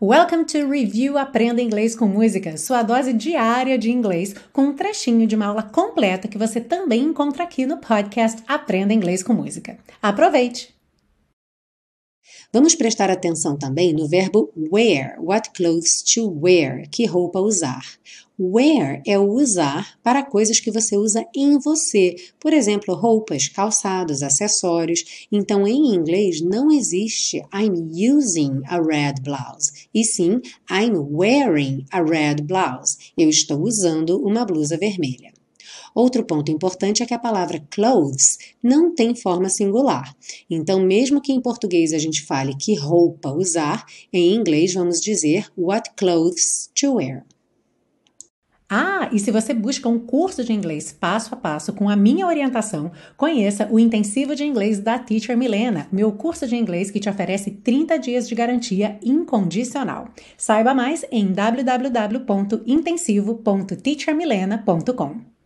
Welcome to Review Aprenda Inglês com Música, sua dose diária de inglês, com um trechinho de uma aula completa que você também encontra aqui no podcast Aprenda Inglês com Música. Aproveite! Vamos prestar atenção também no verbo wear, what clothes to wear, que roupa usar. Wear é o usar para coisas que você usa em você, por exemplo, roupas, calçados, acessórios. Então, em inglês não existe I'm using a red blouse, e sim I'm wearing a red blouse. Eu estou usando uma blusa vermelha. Outro ponto importante é que a palavra clothes não tem forma singular. Então, mesmo que em português a gente fale que roupa usar, em inglês vamos dizer what clothes to wear. Ah, e se você busca um curso de inglês passo a passo com a minha orientação, conheça o Intensivo de Inglês da Teacher Milena, meu curso de inglês que te oferece 30 dias de garantia incondicional. Saiba mais em www.intensivo.teachermilena.com.